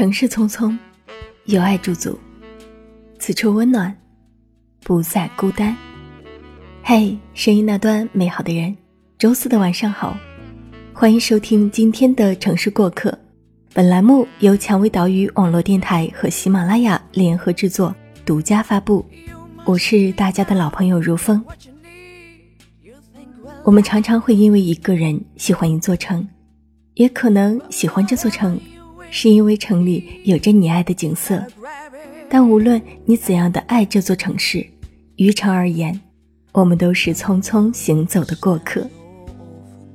城市匆匆，有爱驻足，此处温暖，不再孤单。嘿，声音那端美好的人，周四的晚上好，欢迎收听今天的城市过客。本栏目由蔷薇岛屿网络电台和喜马拉雅联合制作，独家发布。我是大家的老朋友如风。我们常常会因为一个人喜欢一座城，也可能喜欢这座城。是因为城里有着你爱的景色，但无论你怎样的爱这座城市，于城而言，我们都是匆匆行走的过客。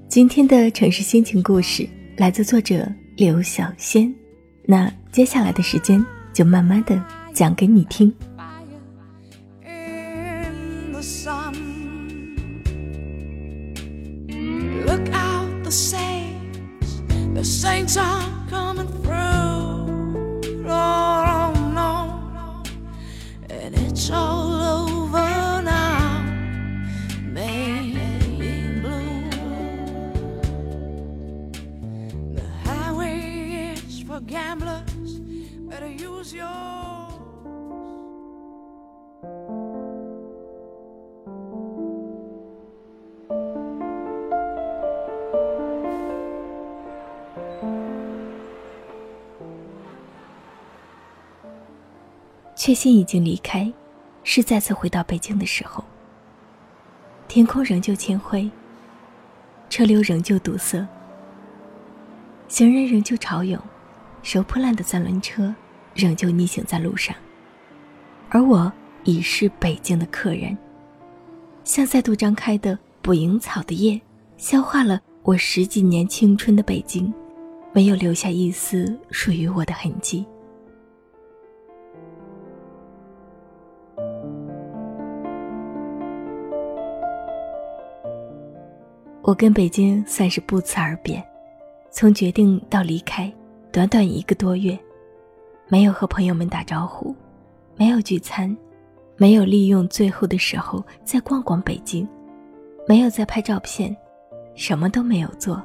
今天的城市心情故事来自作者刘小仙，那接下来的时间就慢慢的讲给你听。coming through. Oh, oh no, and it's all over now. Maybe blue. The highway is for gamblers. Better use your 确信已经离开，是再次回到北京的时候。天空仍旧铅灰，车流仍旧堵塞，行人仍旧潮涌，收破烂的三轮车仍旧逆行在路上。而我已是北京的客人，像再度张开的捕蝇草的叶，消化了我十几年青春的北京，没有留下一丝属于我的痕迹。我跟北京算是不辞而别，从决定到离开，短短一个多月，没有和朋友们打招呼，没有聚餐，没有利用最后的时候再逛逛北京，没有再拍照片，什么都没有做。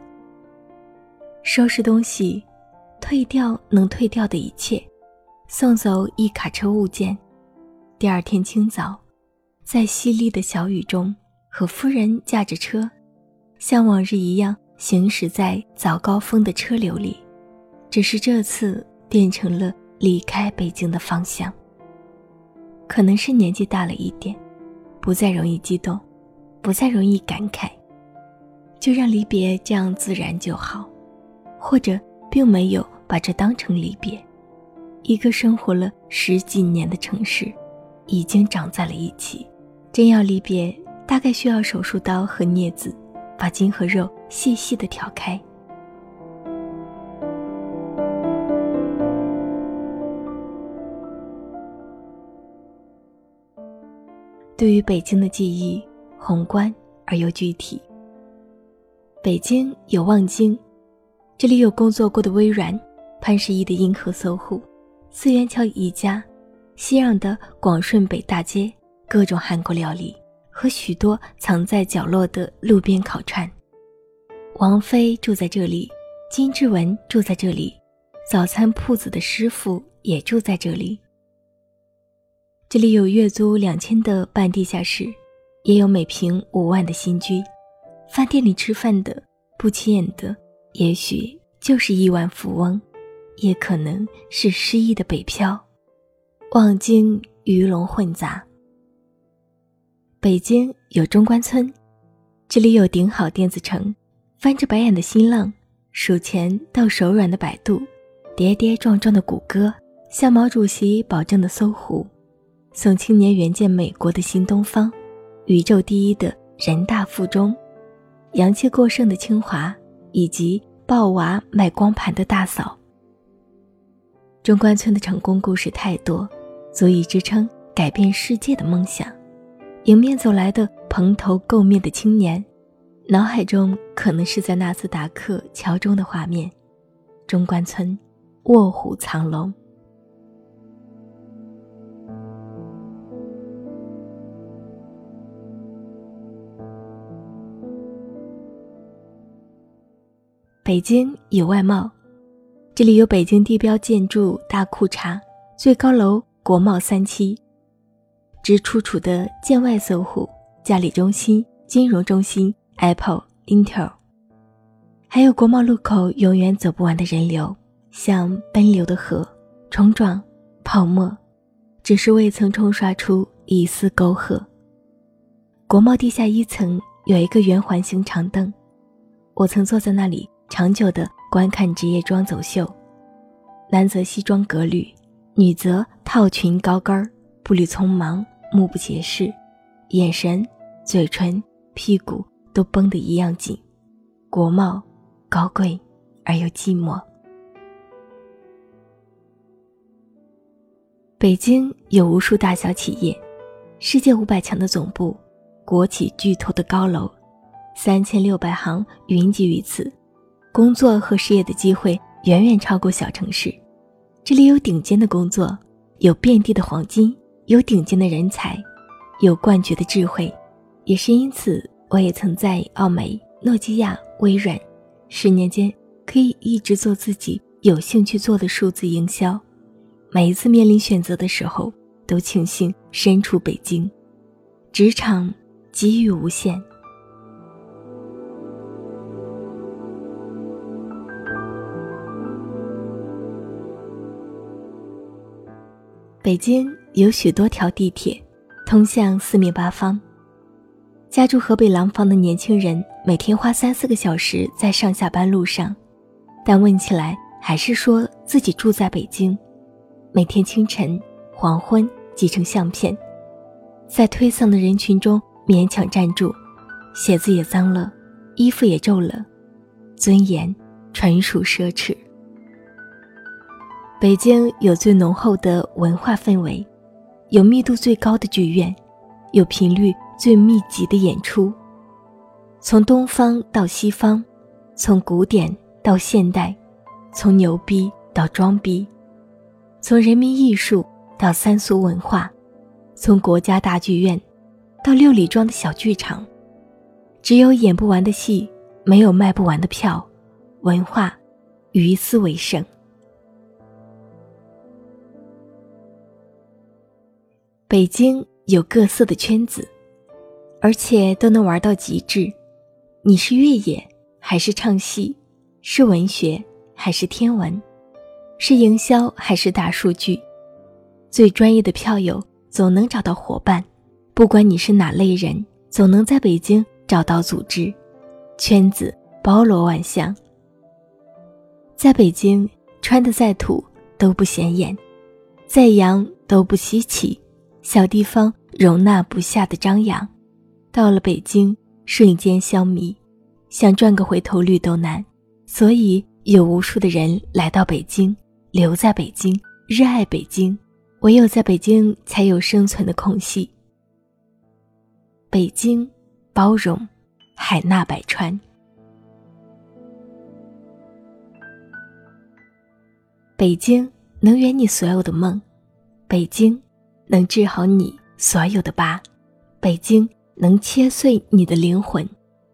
收拾东西，退掉能退掉的一切，送走一卡车物件。第二天清早，在淅沥的小雨中，和夫人驾着车。像往日一样行驶在早高峰的车流里，只是这次变成了离开北京的方向。可能是年纪大了一点，不再容易激动，不再容易感慨，就让离别这样自然就好。或者并没有把这当成离别，一个生活了十几年的城市，已经长在了一起。真要离别，大概需要手术刀和镊子。把筋和肉细细的挑开。对于北京的记忆，宏观而又具体。北京有望京，这里有工作过的微软、潘石屹的银河搜狐、四元桥宜家、熙攘的广顺北大街，各种韩国料理。和许多藏在角落的路边烤串。王菲住在这里，金志文住在这里，早餐铺子的师傅也住在这里。这里有月租两千的半地下室，也有每平五万的新居。饭店里吃饭的，不起眼的，也许就是亿万富翁，也可能是失意的北漂。望京鱼龙混杂。北京有中关村，这里有顶好电子城，翻着白眼的新浪，数钱到手软的百度，跌跌撞撞的谷歌，向毛主席保证的搜狐，送青年援建美国的新东方，宇宙第一的人大附中，阳气过剩的清华，以及抱娃卖光盘的大嫂。中关村的成功故事太多，足以支撑改变世界的梦想。迎面走来的蓬头垢面的青年，脑海中可能是在纳斯达克桥中的画面。中关村，卧虎藏龙。北京有外贸，这里有北京地标建筑大裤衩，最高楼国贸三期，直处处的建外搜狐、嘉里中心、金融中心、Apple、Intel，还有国贸路口永远走不完的人流，像奔流的河，冲撞、泡沫，只是未曾冲刷出一丝沟壑。国贸地下一层有一个圆环形长凳，我曾坐在那里长久的。观看职业装走秀，男则西装革履，女则套裙高跟儿，步履匆忙，目不斜视，眼神、嘴唇、屁股都绷得一样紧，国贸高贵而又寂寞。北京有无数大小企业，世界五百强的总部，国企巨头的高楼，三千六百行云集于此。工作和事业的机会远远超过小城市，这里有顶尖的工作，有遍地的黄金，有顶尖的人才，有冠绝的智慧。也是因此，我也曾在奥美、诺基亚、微软，十年间可以一直做自己有兴趣做的数字营销。每一次面临选择的时候，都庆幸身处北京，职场机遇无限。北京有许多条地铁，通向四面八方。家住河北廊坊的年轻人每天花三四个小时在上下班路上，但问起来还是说自己住在北京。每天清晨、黄昏挤成相片，在推搡的人群中勉强站住，鞋子也脏了，衣服也皱了，尊严纯属奢侈。北京有最浓厚的文化氛围，有密度最高的剧院，有频率最密集的演出。从东方到西方，从古典到现代，从牛逼到装逼，从人民艺术到三俗文化，从国家大剧院到六里庄的小剧场，只有演不完的戏，没有卖不完的票，文化于斯为盛。北京有各色的圈子，而且都能玩到极致。你是越野还是唱戏？是文学还是天文？是营销还是大数据？最专业的票友总能找到伙伴。不管你是哪类人，总能在北京找到组织。圈子包罗万象，在北京穿的再土都不显眼，再洋都不稀奇。小地方容纳不下的张扬，到了北京瞬间消弭，想赚个回头率都难。所以有无数的人来到北京，留在北京，热爱北京。唯有在北京才有生存的空隙。北京包容，海纳百川。北京能圆你所有的梦，北京。能治好你所有的疤，北京能切碎你的灵魂，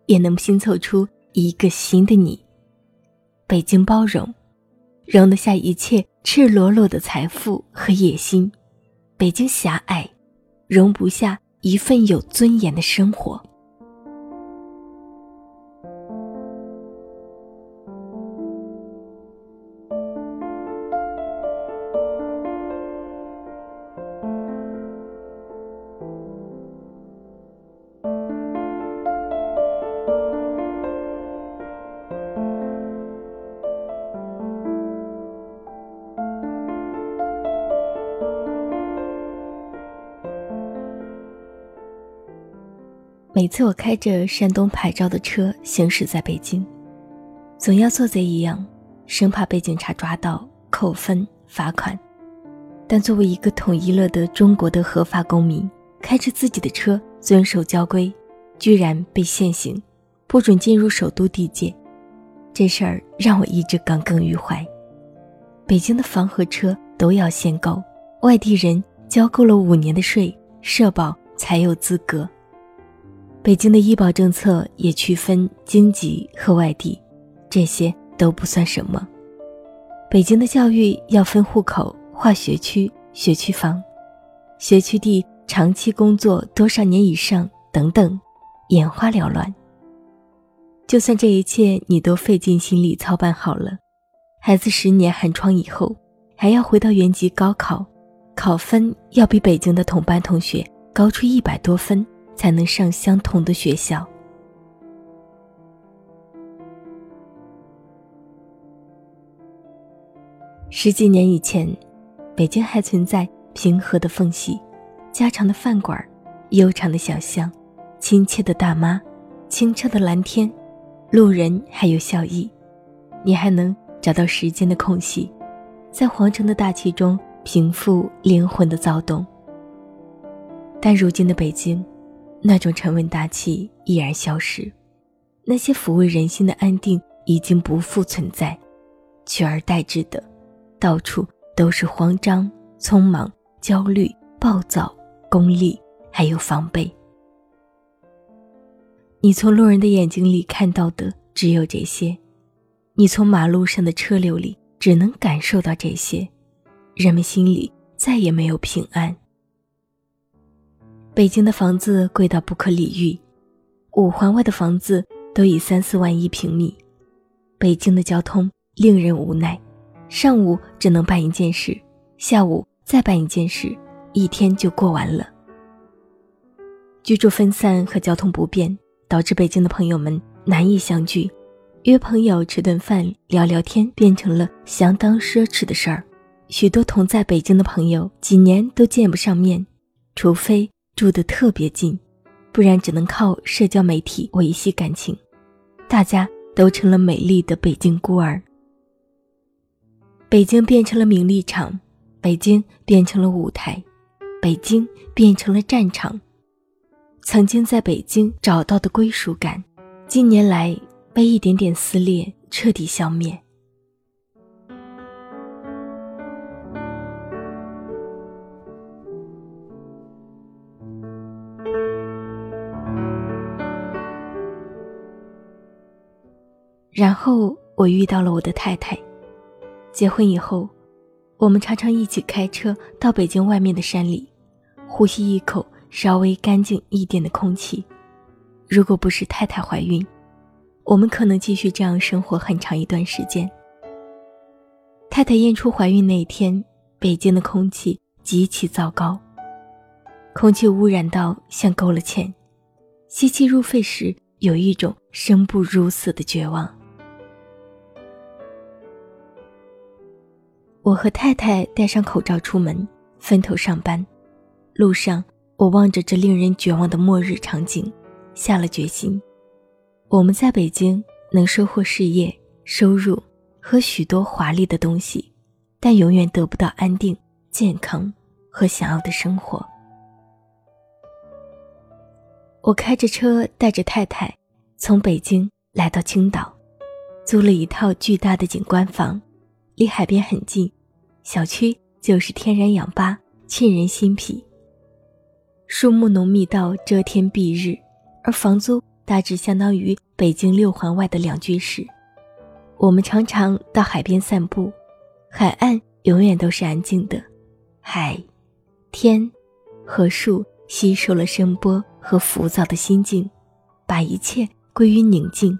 也能拼凑出一个新的你。北京包容，容得下一切赤裸裸的财富和野心；北京狭隘，容不下一份有尊严的生活。每次我开着山东牌照的车行驶在北京，总要做贼一样，生怕被警察抓到扣分罚款。但作为一个统一了的中国的合法公民，开着自己的车遵守交规，居然被限行，不准进入首都地界，这事儿让我一直耿耿于怀。北京的房和车都要限购，外地人交够了五年的税、社保才有资格。北京的医保政策也区分京籍和外地，这些都不算什么。北京的教育要分户口、划学区、学区房、学区地长期工作多少年以上等等，眼花缭乱。就算这一切你都费尽心力操办好了，孩子十年寒窗以后，还要回到原籍高考，考分要比北京的同班同学高出一百多分，才能上相同的学校。十几年以前，北京还存在平和的缝隙、家常的饭馆、悠长的小巷、亲切的大妈、清澈的蓝天。路人还有笑意，你还能找到时间的空隙，在皇城的大气中平复灵魂的躁动。但如今的北京，那种沉稳大气已然消失，那些抚慰人心的安定已经不复存在，取而代之的，到处都是慌张、匆忙、焦虑、暴躁、功利，还有防备。你从路人的眼睛里看到的只有这些，你从马路上的车流里只能感受到这些，人们心里再也没有平安。北京的房子贵到不可理喻，五环外的房子都以三四万一平米。北京的交通令人无奈，上午只能办一件事，下午再办一件事，一天就过完了。居住分散和交通不便。导致北京的朋友们难以相聚，约朋友吃顿饭聊聊天变成了相当奢侈的事儿。许多同在北京的朋友几年都见不上面，除非住得特别近，不然只能靠社交媒体维系感情。大家都成了美丽的北京孤儿。北京变成了名利场，北京变成了舞台，北京变成了战场。曾经在北京找到的归属感，近年来被一点点撕裂，彻底消灭。然后我遇到了我的太太，结婚以后，我们常常一起开车到北京外面的山里，呼吸一口。稍微干净一点的空气。如果不是太太怀孕，我们可能继续这样生活很长一段时间。太太验出怀孕那一天，北京的空气极其糟糕，空气污染到像勾了芡，吸气入肺时有一种生不如死的绝望。我和太太戴上口罩出门，分头上班，路上。我望着这令人绝望的末日场景，下了决心：我们在北京能收获事业、收入和许多华丽的东西，但永远得不到安定、健康和想要的生活。我开着车带着太太，从北京来到青岛，租了一套巨大的景观房，离海边很近，小区就是天然氧吧，沁人心脾。树木浓密到遮天蔽日，而房租大致相当于北京六环外的两居室。我们常常到海边散步，海岸永远都是安静的，海、天和树吸收了声波和浮躁的心境，把一切归于宁静。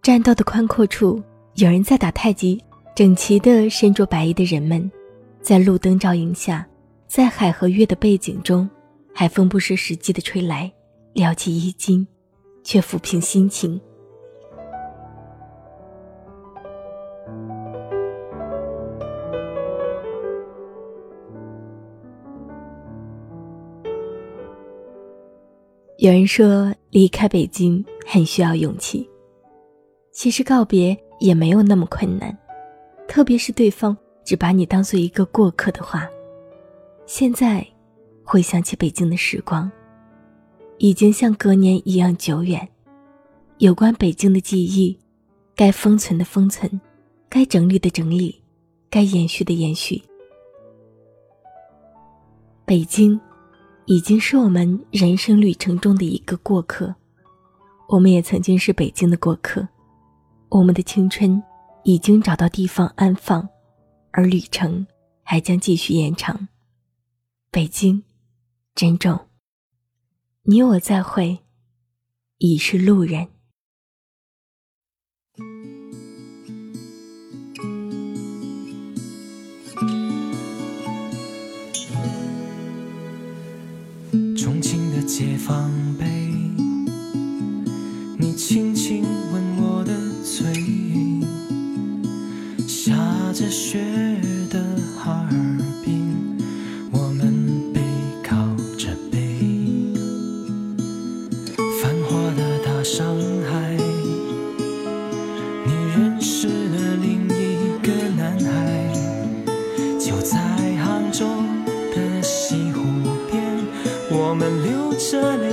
栈道的宽阔处，有人在打太极，整齐的身着白衣的人们，在路灯照映下。在海和月的背景中，海风不失时机的吹来，撩起衣襟，却抚平心情。有人说，离开北京很需要勇气。其实告别也没有那么困难，特别是对方只把你当做一个过客的话。现在，回想起北京的时光，已经像隔年一样久远。有关北京的记忆，该封存的封存，该整理的整理，该延续的延续。北京，已经是我们人生旅程中的一个过客。我们也曾经是北京的过客。我们的青春，已经找到地方安放，而旅程还将继续延长。北京，珍重。你我再会，已是路人。重庆的解放碑，你轻轻着雪的哈尔滨，我们背靠着背，繁华的大上海，你认识了另一个男孩，就在杭州的西湖边，我们流着泪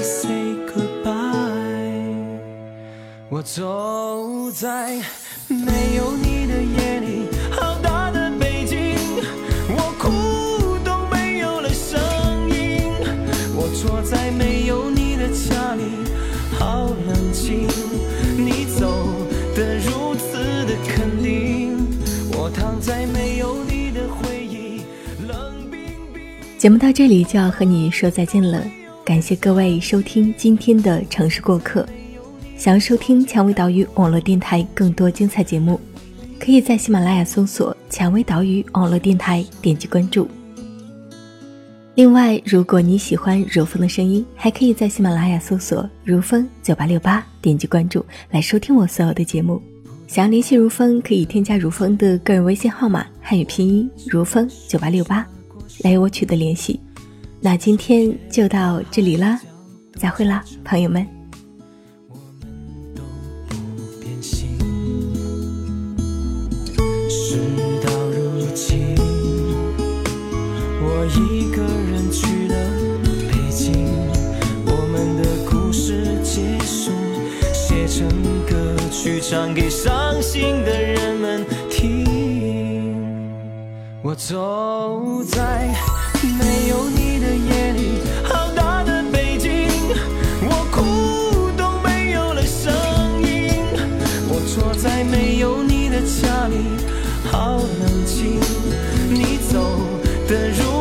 节目到这里就要和你说再见了，感谢各位收听今天的城市过客。想要收听蔷薇岛屿网络电台更多精彩节目，可以在喜马拉雅搜索“蔷薇岛屿网络电台”，点击关注。另外，如果你喜欢如风的声音，还可以在喜马拉雅搜索“如风九八六八”，点击关注来收听我所有的节目。想要联系如风，可以添加如风的个人微信号码，汉语拼音如风九八六八，来与我取得联系。那今天就到这里啦，再会啦，朋友们。都不变心。事到如今，我一个人去了北京，我们的故事结束，写成歌曲唱给伤心的人走在没有你的夜里，好大的北京，我哭都没有了声音。我坐在没有你的家里，好冷清。你走的如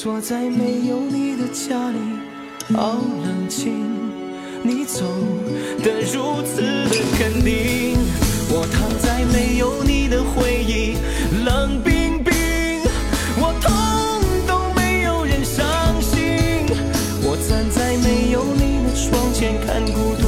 坐在没有你的家里好冷清你走的如此的肯定。我躺在没有你的回忆冷冰冰我痛都没有人伤心我站在没有你的窗前看孤独